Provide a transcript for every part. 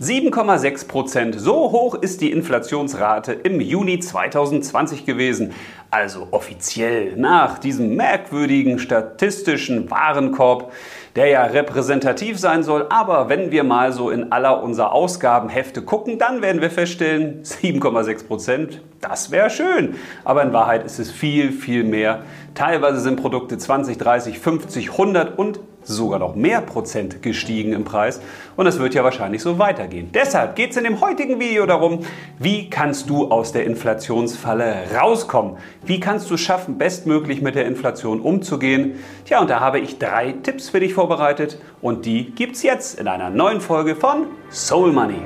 7,6 Prozent. So hoch ist die Inflationsrate im Juni 2020 gewesen. Also offiziell nach diesem merkwürdigen statistischen Warenkorb, der ja repräsentativ sein soll. Aber wenn wir mal so in aller unserer Ausgabenhefte gucken, dann werden wir feststellen, 7,6 Prozent, das wäre schön. Aber in Wahrheit ist es viel, viel mehr. Teilweise sind Produkte 20, 30, 50, 100 und sogar noch mehr Prozent gestiegen im Preis und es wird ja wahrscheinlich so weitergehen. Deshalb geht es in dem heutigen Video darum, wie kannst du aus der Inflationsfalle rauskommen? Wie kannst du schaffen, bestmöglich mit der Inflation umzugehen? Tja, und da habe ich drei Tipps für dich vorbereitet und die gibt es jetzt in einer neuen Folge von Soul Money.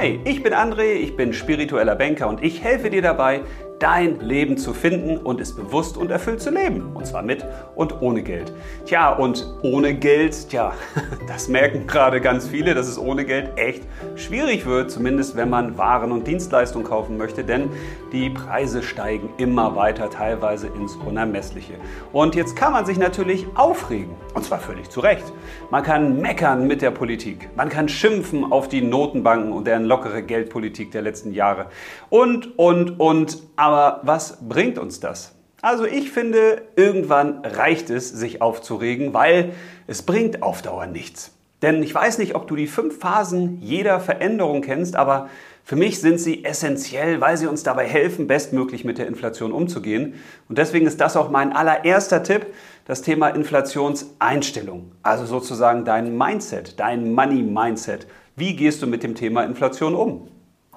Hi, ich bin André, ich bin spiritueller Banker und ich helfe dir dabei, dein Leben zu finden und es bewusst und erfüllt zu leben. Und zwar mit und ohne Geld. Tja, und ohne Geld, tja, das merken gerade ganz viele, dass es ohne Geld echt schwierig wird, zumindest wenn man Waren und Dienstleistungen kaufen möchte, denn die Preise steigen immer weiter, teilweise ins Unermessliche. Und jetzt kann man sich natürlich aufregen, und zwar völlig zu Recht. Man kann meckern mit der Politik, man kann schimpfen auf die Notenbanken und deren lockere Geldpolitik der letzten Jahre und, und, und, aber was bringt uns das? Also ich finde, irgendwann reicht es, sich aufzuregen, weil es bringt auf Dauer nichts. Denn ich weiß nicht, ob du die fünf Phasen jeder Veränderung kennst, aber für mich sind sie essentiell, weil sie uns dabei helfen, bestmöglich mit der Inflation umzugehen. Und deswegen ist das auch mein allererster Tipp, das Thema Inflationseinstellung. Also sozusagen dein Mindset, dein Money-Mindset. Wie gehst du mit dem Thema Inflation um?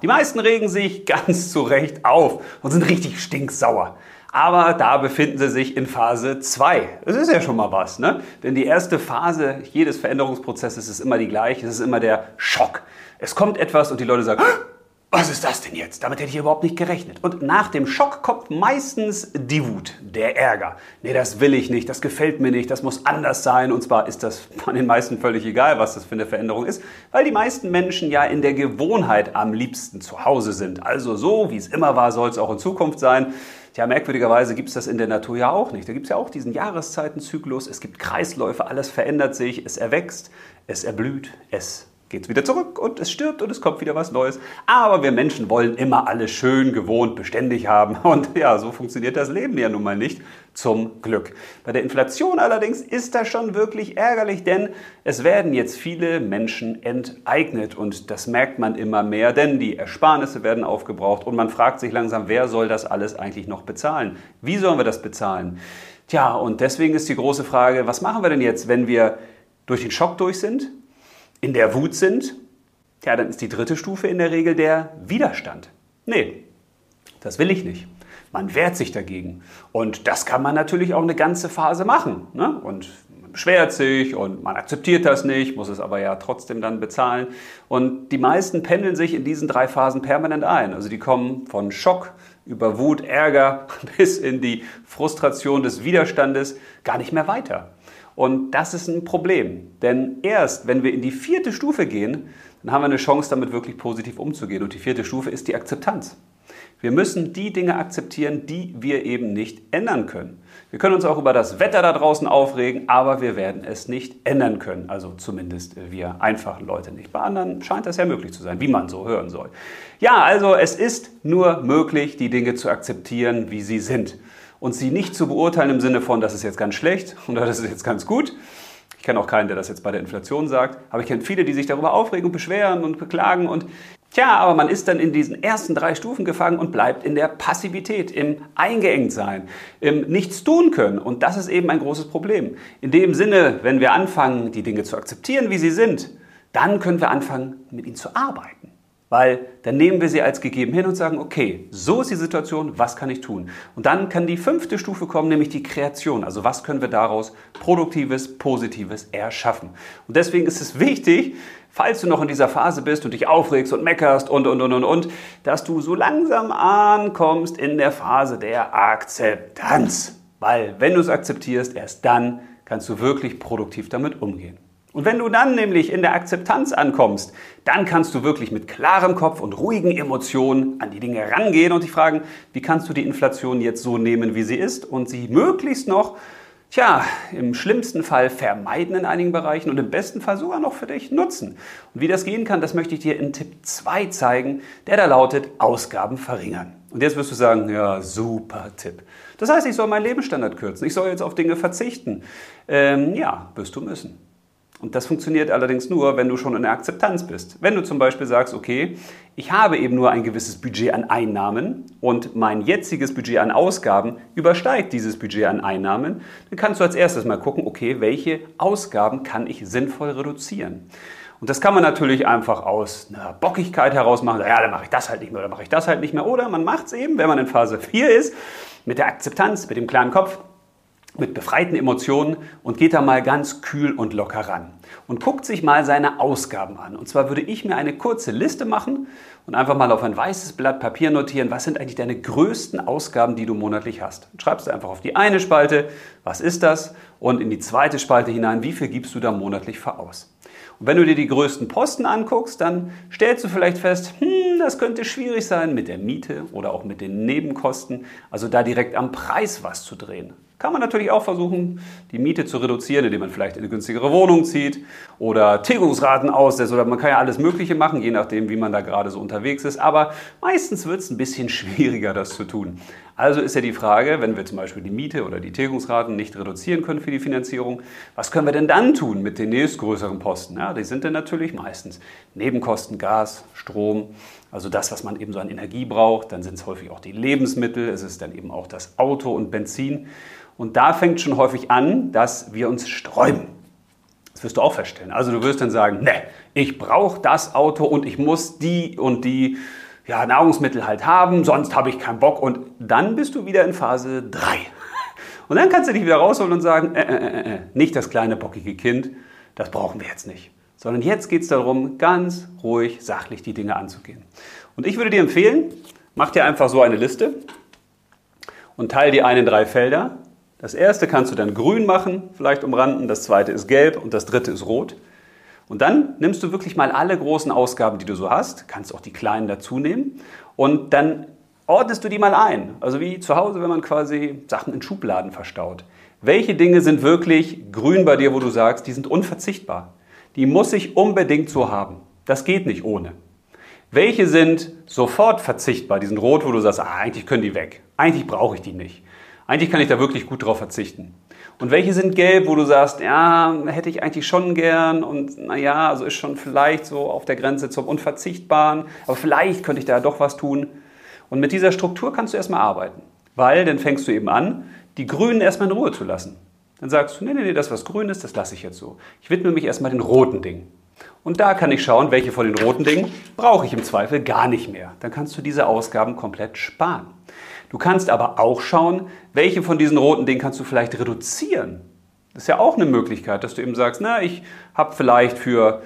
Die meisten regen sich ganz zu Recht auf und sind richtig stinksauer. Aber da befinden sie sich in Phase 2. Das ist ja schon mal was, ne? Denn die erste Phase jedes Veränderungsprozesses ist immer die gleiche. Es ist immer der Schock. Es kommt etwas und die Leute sagen, was ist das denn jetzt? Damit hätte ich überhaupt nicht gerechnet. Und nach dem Schock kommt meistens die Wut, der Ärger. Nee, das will ich nicht, das gefällt mir nicht, das muss anders sein. Und zwar ist das von den meisten völlig egal, was das für eine Veränderung ist, weil die meisten Menschen ja in der Gewohnheit am liebsten zu Hause sind. Also so, wie es immer war, soll es auch in Zukunft sein. Tja, merkwürdigerweise gibt es das in der Natur ja auch nicht. Da gibt es ja auch diesen Jahreszeitenzyklus, es gibt Kreisläufe, alles verändert sich, es erwächst, es erblüht, es geht es wieder zurück und es stirbt und es kommt wieder was Neues. Aber wir Menschen wollen immer alles schön, gewohnt, beständig haben. Und ja, so funktioniert das Leben ja nun mal nicht. Zum Glück. Bei der Inflation allerdings ist das schon wirklich ärgerlich, denn es werden jetzt viele Menschen enteignet und das merkt man immer mehr, denn die Ersparnisse werden aufgebraucht und man fragt sich langsam, wer soll das alles eigentlich noch bezahlen? Wie sollen wir das bezahlen? Tja, und deswegen ist die große Frage, was machen wir denn jetzt, wenn wir durch den Schock durch sind, in der Wut sind, ja, dann ist die dritte Stufe in der Regel der Widerstand. Nee, das will ich nicht. Man wehrt sich dagegen. Und das kann man natürlich auch eine ganze Phase machen. Ne? Und man beschwert sich und man akzeptiert das nicht, muss es aber ja trotzdem dann bezahlen. Und die meisten pendeln sich in diesen drei Phasen permanent ein. Also die kommen von Schock über Wut, Ärger bis in die Frustration des Widerstandes gar nicht mehr weiter. Und das ist ein Problem, denn erst wenn wir in die vierte Stufe gehen, dann haben wir eine Chance, damit wirklich positiv umzugehen. Und die vierte Stufe ist die Akzeptanz. Wir müssen die Dinge akzeptieren, die wir eben nicht ändern können. Wir können uns auch über das Wetter da draußen aufregen, aber wir werden es nicht ändern können. Also zumindest wir einfachen Leute nicht. Bei anderen scheint das ja möglich zu sein, wie man so hören soll. Ja, also es ist nur möglich, die Dinge zu akzeptieren, wie sie sind und sie nicht zu beurteilen im Sinne von, das ist jetzt ganz schlecht oder das ist jetzt ganz gut. Ich kenne auch keinen, der das jetzt bei der Inflation sagt, aber ich kenne viele, die sich darüber aufregen und beschweren und beklagen und Tja, aber man ist dann in diesen ersten drei Stufen gefangen und bleibt in der Passivität, im Eingeengtsein, im Nichts tun können. Und das ist eben ein großes Problem. In dem Sinne, wenn wir anfangen, die Dinge zu akzeptieren, wie sie sind, dann können wir anfangen, mit ihnen zu arbeiten. Weil dann nehmen wir sie als gegeben hin und sagen, okay, so ist die Situation, was kann ich tun? Und dann kann die fünfte Stufe kommen, nämlich die Kreation. Also was können wir daraus Produktives, Positives erschaffen? Und deswegen ist es wichtig, falls du noch in dieser Phase bist und dich aufregst und meckerst und, und, und, und, und, dass du so langsam ankommst in der Phase der Akzeptanz. Weil wenn du es akzeptierst, erst dann kannst du wirklich produktiv damit umgehen. Und wenn du dann nämlich in der Akzeptanz ankommst, dann kannst du wirklich mit klarem Kopf und ruhigen Emotionen an die Dinge rangehen und dich fragen, wie kannst du die Inflation jetzt so nehmen, wie sie ist und sie möglichst noch tja, im schlimmsten Fall vermeiden in einigen Bereichen und im besten Fall sogar noch für dich nutzen. Und wie das gehen kann, das möchte ich dir in Tipp 2 zeigen, der da lautet Ausgaben verringern. Und jetzt wirst du sagen, ja, super Tipp. Das heißt, ich soll meinen Lebensstandard kürzen, ich soll jetzt auf Dinge verzichten. Ähm, ja, wirst du müssen. Und das funktioniert allerdings nur, wenn du schon in der Akzeptanz bist. Wenn du zum Beispiel sagst, okay, ich habe eben nur ein gewisses Budget an Einnahmen und mein jetziges Budget an Ausgaben übersteigt dieses Budget an Einnahmen, dann kannst du als erstes mal gucken, okay, welche Ausgaben kann ich sinnvoll reduzieren. Und das kann man natürlich einfach aus einer Bockigkeit heraus machen. Ja, dann mache ich das halt nicht mehr oder mache ich das halt nicht mehr. Oder man macht es eben, wenn man in Phase 4 ist, mit der Akzeptanz, mit dem klaren Kopf mit befreiten Emotionen und geht da mal ganz kühl und locker ran und guckt sich mal seine Ausgaben an. Und zwar würde ich mir eine kurze Liste machen und einfach mal auf ein weißes Blatt Papier notieren, was sind eigentlich deine größten Ausgaben, die du monatlich hast. Schreibst du einfach auf die eine Spalte, was ist das, und in die zweite Spalte hinein, wie viel gibst du da monatlich für aus. Und wenn du dir die größten Posten anguckst, dann stellst du vielleicht fest, hm, das könnte schwierig sein mit der Miete oder auch mit den Nebenkosten, also da direkt am Preis was zu drehen. Kann man natürlich auch versuchen, die Miete zu reduzieren, indem man vielleicht in eine günstigere Wohnung zieht oder Tilgungsraten aussetzt oder man kann ja alles Mögliche machen, je nachdem, wie man da gerade so unterwegs ist. Aber meistens wird es ein bisschen schwieriger, das zu tun. Also ist ja die Frage, wenn wir zum Beispiel die Miete oder die Tilgungsraten nicht reduzieren können für die Finanzierung, was können wir denn dann tun mit den nächstgrößeren Posten? Ja, die sind dann natürlich meistens Nebenkosten, Gas, Strom, also das, was man eben so an Energie braucht. Dann sind es häufig auch die Lebensmittel, es ist dann eben auch das Auto und Benzin. Und da fängt schon häufig an, dass wir uns sträuben. Das wirst du auch feststellen. Also du wirst dann sagen, ne, ich brauche das Auto und ich muss die und die ja, Nahrungsmittel halt haben, sonst habe ich keinen Bock. Und dann bist du wieder in Phase 3. Und dann kannst du dich wieder rausholen und sagen, äh, äh, äh, äh, nicht das kleine bockige Kind, das brauchen wir jetzt nicht. Sondern jetzt geht es darum, ganz ruhig, sachlich die Dinge anzugehen. Und ich würde dir empfehlen, mach dir einfach so eine Liste und teile die ein in drei Felder das erste kannst du dann grün machen, vielleicht umranden, das zweite ist gelb und das dritte ist rot. Und dann nimmst du wirklich mal alle großen Ausgaben, die du so hast, kannst auch die kleinen dazu nehmen und dann ordnest du die mal ein. Also wie zu Hause, wenn man quasi Sachen in Schubladen verstaut. Welche Dinge sind wirklich grün bei dir, wo du sagst, die sind unverzichtbar? Die muss ich unbedingt so haben. Das geht nicht ohne. Welche sind sofort verzichtbar? Die sind rot, wo du sagst, ah, eigentlich können die weg. Eigentlich brauche ich die nicht. Eigentlich kann ich da wirklich gut drauf verzichten. Und welche sind gelb, wo du sagst, ja, hätte ich eigentlich schon gern und naja, also ist schon vielleicht so auf der Grenze zum Unverzichtbaren, aber vielleicht könnte ich da doch was tun. Und mit dieser Struktur kannst du erstmal arbeiten, weil dann fängst du eben an, die Grünen erstmal in Ruhe zu lassen. Dann sagst du, nee, nee, nee, das, was grün ist, das lasse ich jetzt so. Ich widme mich erstmal den roten Dingen. Und da kann ich schauen, welche von den roten Dingen brauche ich im Zweifel gar nicht mehr. Dann kannst du diese Ausgaben komplett sparen. Du kannst aber auch schauen, welche von diesen roten Dingen kannst du vielleicht reduzieren. Das ist ja auch eine Möglichkeit, dass du eben sagst, na, ich habe vielleicht für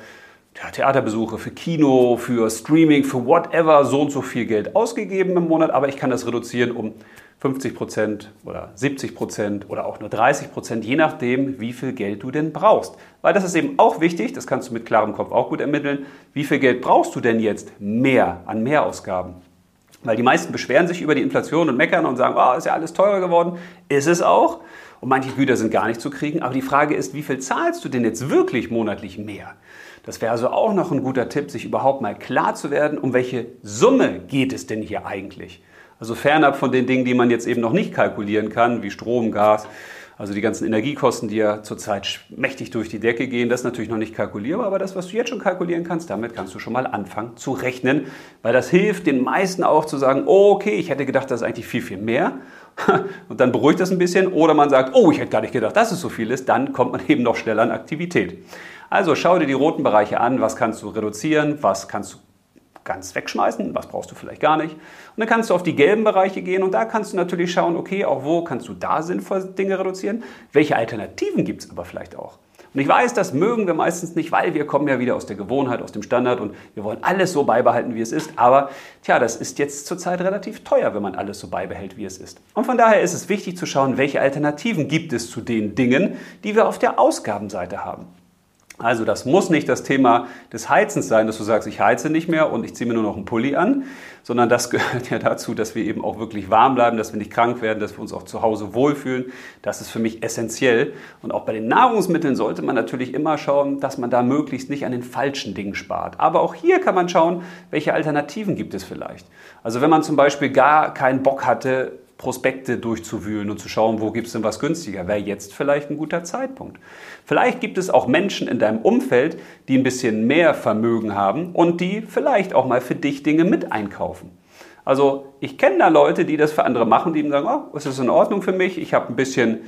ja, Theaterbesuche, für Kino, für Streaming, für whatever so und so viel Geld ausgegeben im Monat, aber ich kann das reduzieren um 50 Prozent oder 70 Prozent oder auch nur 30 Prozent, je nachdem, wie viel Geld du denn brauchst. Weil das ist eben auch wichtig, das kannst du mit klarem Kopf auch gut ermitteln, wie viel Geld brauchst du denn jetzt mehr an Mehrausgaben? Weil die meisten beschweren sich über die Inflation und meckern und sagen, oh, ist ja alles teurer geworden. Ist es auch. Und manche Güter sind gar nicht zu kriegen. Aber die Frage ist, wie viel zahlst du denn jetzt wirklich monatlich mehr? Das wäre also auch noch ein guter Tipp, sich überhaupt mal klar zu werden, um welche Summe geht es denn hier eigentlich? Also fernab von den Dingen, die man jetzt eben noch nicht kalkulieren kann, wie Strom, Gas, also die ganzen Energiekosten, die ja zurzeit mächtig durch die Decke gehen, das ist natürlich noch nicht kalkulierbar, aber das, was du jetzt schon kalkulieren kannst, damit kannst du schon mal anfangen zu rechnen, weil das hilft den meisten auch zu sagen, okay, ich hätte gedacht, das ist eigentlich viel, viel mehr. Und dann beruhigt das ein bisschen. Oder man sagt, oh, ich hätte gar nicht gedacht, dass es so viel ist. Dann kommt man eben noch schneller an Aktivität. Also schau dir die roten Bereiche an. Was kannst du reduzieren? Was kannst du ganz wegschmeißen, was brauchst du vielleicht gar nicht. Und dann kannst du auf die gelben Bereiche gehen und da kannst du natürlich schauen, okay, auch wo kannst du da sinnvoll Dinge reduzieren, welche Alternativen gibt es aber vielleicht auch. Und ich weiß, das mögen wir meistens nicht, weil wir kommen ja wieder aus der Gewohnheit, aus dem Standard und wir wollen alles so beibehalten, wie es ist. Aber tja, das ist jetzt zurzeit relativ teuer, wenn man alles so beibehält, wie es ist. Und von daher ist es wichtig zu schauen, welche Alternativen gibt es zu den Dingen, die wir auf der Ausgabenseite haben. Also das muss nicht das Thema des Heizens sein, dass du sagst, ich heize nicht mehr und ich ziehe mir nur noch einen Pulli an, sondern das gehört ja dazu, dass wir eben auch wirklich warm bleiben, dass wir nicht krank werden, dass wir uns auch zu Hause wohlfühlen. Das ist für mich essentiell. Und auch bei den Nahrungsmitteln sollte man natürlich immer schauen, dass man da möglichst nicht an den falschen Dingen spart. Aber auch hier kann man schauen, welche Alternativen gibt es vielleicht. Also wenn man zum Beispiel gar keinen Bock hatte, Prospekte durchzuwühlen und zu schauen, wo gibt es denn was günstiger, wäre jetzt vielleicht ein guter Zeitpunkt. Vielleicht gibt es auch Menschen in deinem Umfeld, die ein bisschen mehr Vermögen haben und die vielleicht auch mal für dich Dinge mit einkaufen. Also ich kenne da Leute, die das für andere machen, die sagen, oh, ist in Ordnung für mich, ich habe ein bisschen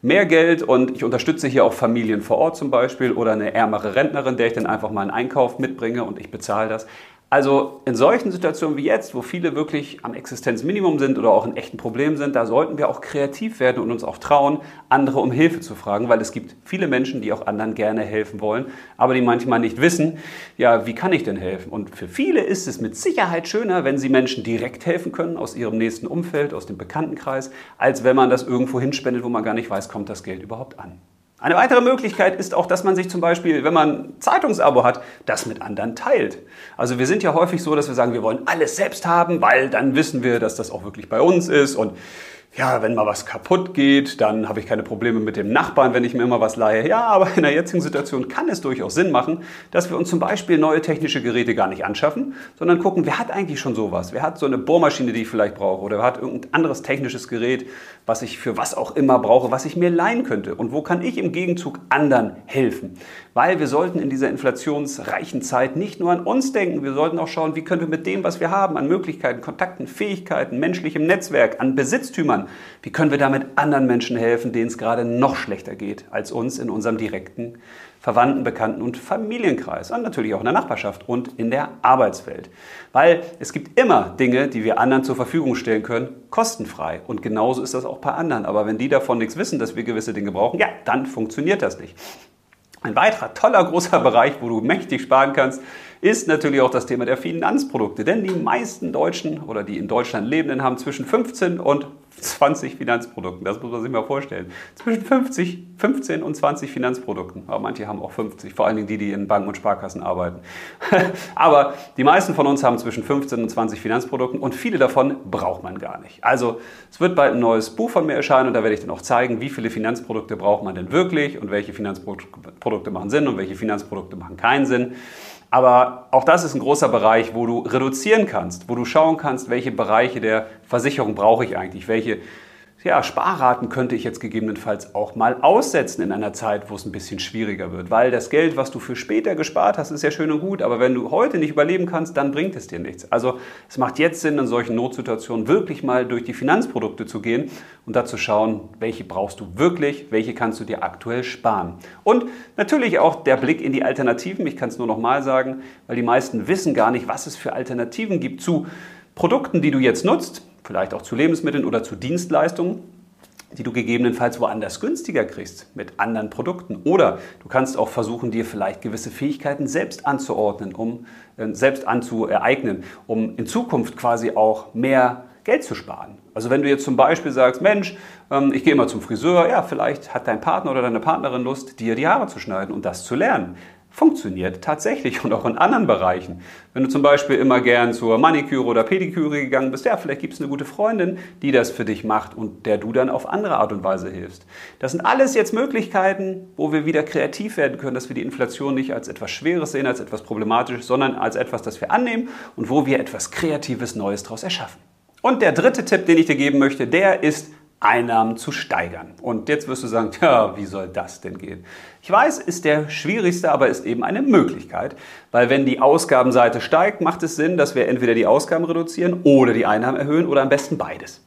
mehr Geld und ich unterstütze hier auch Familien vor Ort zum Beispiel oder eine ärmere Rentnerin, der ich dann einfach mal einen Einkauf mitbringe und ich bezahle das. Also in solchen Situationen wie jetzt, wo viele wirklich am Existenzminimum sind oder auch in echten Problemen sind, da sollten wir auch kreativ werden und uns auch trauen, andere um Hilfe zu fragen, weil es gibt viele Menschen, die auch anderen gerne helfen wollen, aber die manchmal nicht wissen, ja, wie kann ich denn helfen? Und für viele ist es mit Sicherheit schöner, wenn sie Menschen direkt helfen können aus ihrem nächsten Umfeld, aus dem Bekanntenkreis, als wenn man das irgendwo hinspendet, wo man gar nicht weiß, kommt das Geld überhaupt an. Eine weitere Möglichkeit ist auch, dass man sich zum Beispiel, wenn man Zeitungsabo hat, das mit anderen teilt. Also wir sind ja häufig so, dass wir sagen, wir wollen alles selbst haben, weil dann wissen wir, dass das auch wirklich bei uns ist und ja, wenn mal was kaputt geht, dann habe ich keine Probleme mit dem Nachbarn, wenn ich mir immer was leihe. Ja, aber in der jetzigen Situation kann es durchaus Sinn machen, dass wir uns zum Beispiel neue technische Geräte gar nicht anschaffen, sondern gucken, wer hat eigentlich schon sowas? Wer hat so eine Bohrmaschine, die ich vielleicht brauche? Oder wer hat irgendein anderes technisches Gerät, was ich für was auch immer brauche, was ich mir leihen könnte? Und wo kann ich im Gegenzug anderen helfen? Weil wir sollten in dieser inflationsreichen Zeit nicht nur an uns denken, wir sollten auch schauen, wie können wir mit dem, was wir haben, an Möglichkeiten, Kontakten, Fähigkeiten, menschlichem Netzwerk, an Besitztümern, wie können wir damit anderen Menschen helfen, denen es gerade noch schlechter geht als uns in unserem direkten Verwandten, Bekannten und Familienkreis und natürlich auch in der Nachbarschaft und in der Arbeitswelt. Weil es gibt immer Dinge, die wir anderen zur Verfügung stellen können, kostenfrei. Und genauso ist das auch bei anderen. Aber wenn die davon nichts wissen, dass wir gewisse Dinge brauchen, ja, dann funktioniert das nicht. Ein weiterer toller großer Bereich, wo du mächtig sparen kannst, ist natürlich auch das Thema der Finanzprodukte. Denn die meisten Deutschen oder die in Deutschland Lebenden haben zwischen 15 und 20 Finanzprodukten. Das muss man sich mal vorstellen. Zwischen 50, 15 und 20 Finanzprodukten. Aber manche haben auch 50, vor allen Dingen die, die in Banken und Sparkassen arbeiten. Aber die meisten von uns haben zwischen 15 und 20 Finanzprodukten und viele davon braucht man gar nicht. Also es wird bald ein neues Buch von mir erscheinen und da werde ich dann auch zeigen, wie viele Finanzprodukte braucht man denn wirklich und welche Finanzprodukte machen Sinn und welche Finanzprodukte machen keinen Sinn. Aber auch das ist ein großer Bereich, wo du reduzieren kannst, wo du schauen kannst, welche Bereiche der Versicherung brauche ich eigentlich, welche ja, Sparraten könnte ich jetzt gegebenenfalls auch mal aussetzen in einer Zeit, wo es ein bisschen schwieriger wird. Weil das Geld, was du für später gespart hast, ist ja schön und gut, aber wenn du heute nicht überleben kannst, dann bringt es dir nichts. Also es macht jetzt Sinn, in solchen Notsituationen wirklich mal durch die Finanzprodukte zu gehen und da zu schauen, welche brauchst du wirklich, welche kannst du dir aktuell sparen. Und natürlich auch der Blick in die Alternativen. Ich kann es nur noch mal sagen, weil die meisten wissen gar nicht, was es für Alternativen gibt zu Produkten, die du jetzt nutzt vielleicht auch zu Lebensmitteln oder zu Dienstleistungen, die du gegebenenfalls woanders günstiger kriegst mit anderen Produkten. Oder du kannst auch versuchen, dir vielleicht gewisse Fähigkeiten selbst anzuordnen, um äh, selbst anzueignen, um in Zukunft quasi auch mehr Geld zu sparen. Also wenn du jetzt zum Beispiel sagst, Mensch, ähm, ich gehe immer zum Friseur, ja, vielleicht hat dein Partner oder deine Partnerin Lust, dir die Haare zu schneiden und das zu lernen funktioniert tatsächlich und auch in anderen Bereichen. Wenn du zum Beispiel immer gern zur Maniküre oder Pediküre gegangen bist, ja, vielleicht gibt es eine gute Freundin, die das für dich macht und der du dann auf andere Art und Weise hilfst. Das sind alles jetzt Möglichkeiten, wo wir wieder kreativ werden können, dass wir die Inflation nicht als etwas Schweres sehen, als etwas Problematisches, sondern als etwas, das wir annehmen und wo wir etwas Kreatives Neues daraus erschaffen. Und der dritte Tipp, den ich dir geben möchte, der ist, Einnahmen zu steigern. Und jetzt wirst du sagen, ja, wie soll das denn gehen? Ich weiß, ist der schwierigste, aber ist eben eine Möglichkeit, weil wenn die Ausgabenseite steigt, macht es Sinn, dass wir entweder die Ausgaben reduzieren oder die Einnahmen erhöhen oder am besten beides.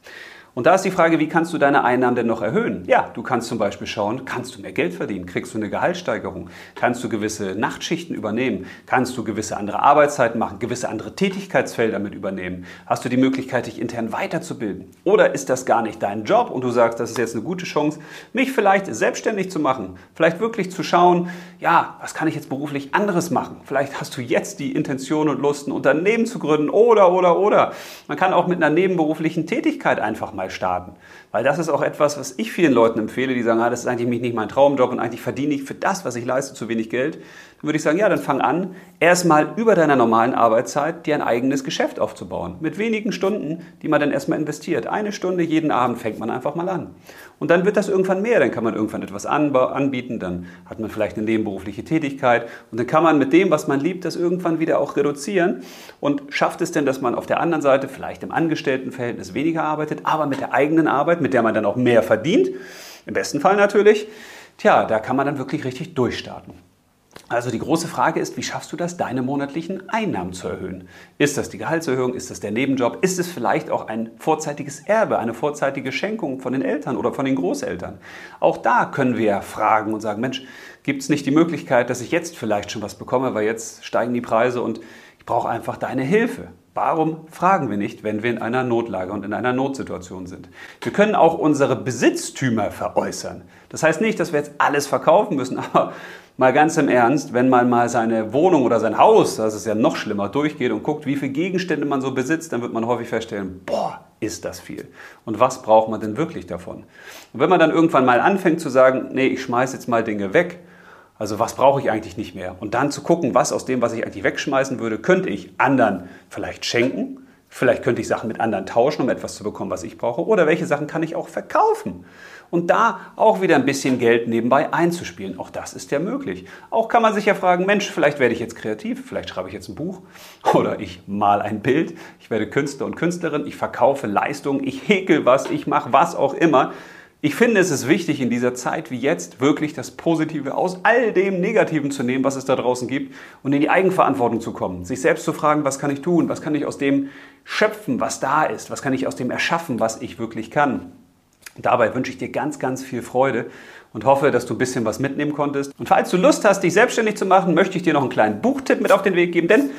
Und da ist die Frage, wie kannst du deine Einnahmen denn noch erhöhen? Ja, du kannst zum Beispiel schauen, kannst du mehr Geld verdienen? Kriegst du eine Gehaltssteigerung? Kannst du gewisse Nachtschichten übernehmen? Kannst du gewisse andere Arbeitszeiten machen? Gewisse andere Tätigkeitsfelder mit übernehmen? Hast du die Möglichkeit, dich intern weiterzubilden? Oder ist das gar nicht dein Job und du sagst, das ist jetzt eine gute Chance, mich vielleicht selbstständig zu machen? Vielleicht wirklich zu schauen, ja, was kann ich jetzt beruflich anderes machen? Vielleicht hast du jetzt die Intention und Lust, ein Unternehmen zu gründen oder, oder, oder. Man kann auch mit einer nebenberuflichen Tätigkeit einfach mal mal starten. Weil das ist auch etwas, was ich vielen Leuten empfehle, die sagen, ah, das ist eigentlich nicht mein Traumjob und eigentlich verdiene ich für das, was ich leiste, zu wenig Geld. Dann würde ich sagen, ja, dann fang an, erstmal über deiner normalen Arbeitszeit dir ein eigenes Geschäft aufzubauen. Mit wenigen Stunden, die man dann erstmal investiert. Eine Stunde jeden Abend fängt man einfach mal an. Und dann wird das irgendwann mehr, dann kann man irgendwann etwas anbieten, dann hat man vielleicht eine nebenberufliche Tätigkeit und dann kann man mit dem, was man liebt, das irgendwann wieder auch reduzieren und schafft es denn, dass man auf der anderen Seite vielleicht im Angestelltenverhältnis weniger arbeitet, aber mit der eigenen Arbeit, mit der man dann auch mehr verdient, im besten Fall natürlich, tja, da kann man dann wirklich richtig durchstarten. Also die große Frage ist, wie schaffst du das, deine monatlichen Einnahmen zu erhöhen? Ist das die Gehaltserhöhung? Ist das der Nebenjob? Ist es vielleicht auch ein vorzeitiges Erbe, eine vorzeitige Schenkung von den Eltern oder von den Großeltern? Auch da können wir fragen und sagen, Mensch, gibt es nicht die Möglichkeit, dass ich jetzt vielleicht schon was bekomme, weil jetzt steigen die Preise und ich brauche einfach deine Hilfe. Warum fragen wir nicht, wenn wir in einer Notlage und in einer Notsituation sind? Wir können auch unsere Besitztümer veräußern. Das heißt nicht, dass wir jetzt alles verkaufen müssen, aber mal ganz im Ernst, wenn man mal seine Wohnung oder sein Haus, das ist ja noch schlimmer, durchgeht und guckt, wie viele Gegenstände man so besitzt, dann wird man häufig feststellen, boah, ist das viel. Und was braucht man denn wirklich davon? Und wenn man dann irgendwann mal anfängt zu sagen, nee, ich schmeiße jetzt mal Dinge weg, also was brauche ich eigentlich nicht mehr? Und dann zu gucken, was aus dem, was ich eigentlich wegschmeißen würde, könnte ich anderen vielleicht schenken. Vielleicht könnte ich Sachen mit anderen tauschen, um etwas zu bekommen, was ich brauche. Oder welche Sachen kann ich auch verkaufen? Und da auch wieder ein bisschen Geld nebenbei einzuspielen. Auch das ist ja möglich. Auch kann man sich ja fragen, Mensch, vielleicht werde ich jetzt kreativ, vielleicht schreibe ich jetzt ein Buch oder ich mal ein Bild. Ich werde Künstler und Künstlerin, ich verkaufe Leistungen, ich häkel was, ich mache was auch immer. Ich finde, es ist wichtig, in dieser Zeit wie jetzt wirklich das Positive aus all dem Negativen zu nehmen, was es da draußen gibt und in die Eigenverantwortung zu kommen. Sich selbst zu fragen, was kann ich tun? Was kann ich aus dem schöpfen, was da ist? Was kann ich aus dem erschaffen, was ich wirklich kann? Dabei wünsche ich dir ganz, ganz viel Freude und hoffe, dass du ein bisschen was mitnehmen konntest. Und falls du Lust hast, dich selbstständig zu machen, möchte ich dir noch einen kleinen Buchtipp mit auf den Weg geben, denn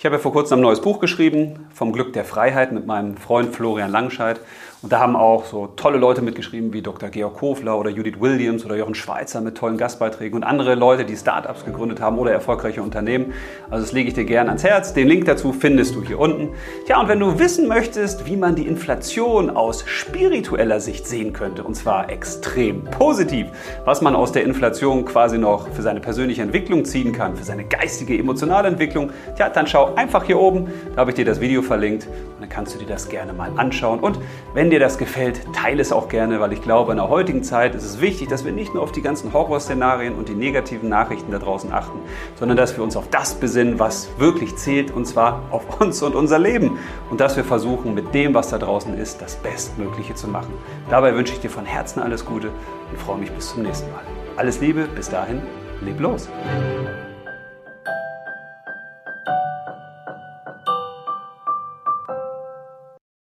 ich habe ja vor kurzem ein neues Buch geschrieben, Vom Glück der Freiheit, mit meinem Freund Florian Langscheid. Und da haben auch so tolle Leute mitgeschrieben wie Dr. Georg Kofler oder Judith Williams oder Jochen Schweizer mit tollen Gastbeiträgen und andere Leute, die Startups gegründet haben oder erfolgreiche Unternehmen. Also das lege ich dir gerne ans Herz. Den Link dazu findest du hier unten. Tja, und wenn du wissen möchtest, wie man die Inflation aus spiritueller Sicht sehen könnte, und zwar extrem positiv, was man aus der Inflation quasi noch für seine persönliche Entwicklung ziehen kann, für seine geistige, emotionale Entwicklung, tja, dann schau einfach hier oben, da habe ich dir das Video verlinkt und dann kannst du dir das gerne mal anschauen. Und wenn dir das gefällt, teile es auch gerne, weil ich glaube, in der heutigen Zeit ist es wichtig, dass wir nicht nur auf die ganzen Horrorszenarien und die negativen Nachrichten da draußen achten, sondern dass wir uns auf das besinnen, was wirklich zählt, und zwar auf uns und unser Leben. Und dass wir versuchen, mit dem, was da draußen ist, das Bestmögliche zu machen. Dabei wünsche ich dir von Herzen alles Gute und freue mich bis zum nächsten Mal. Alles Liebe, bis dahin, leb los!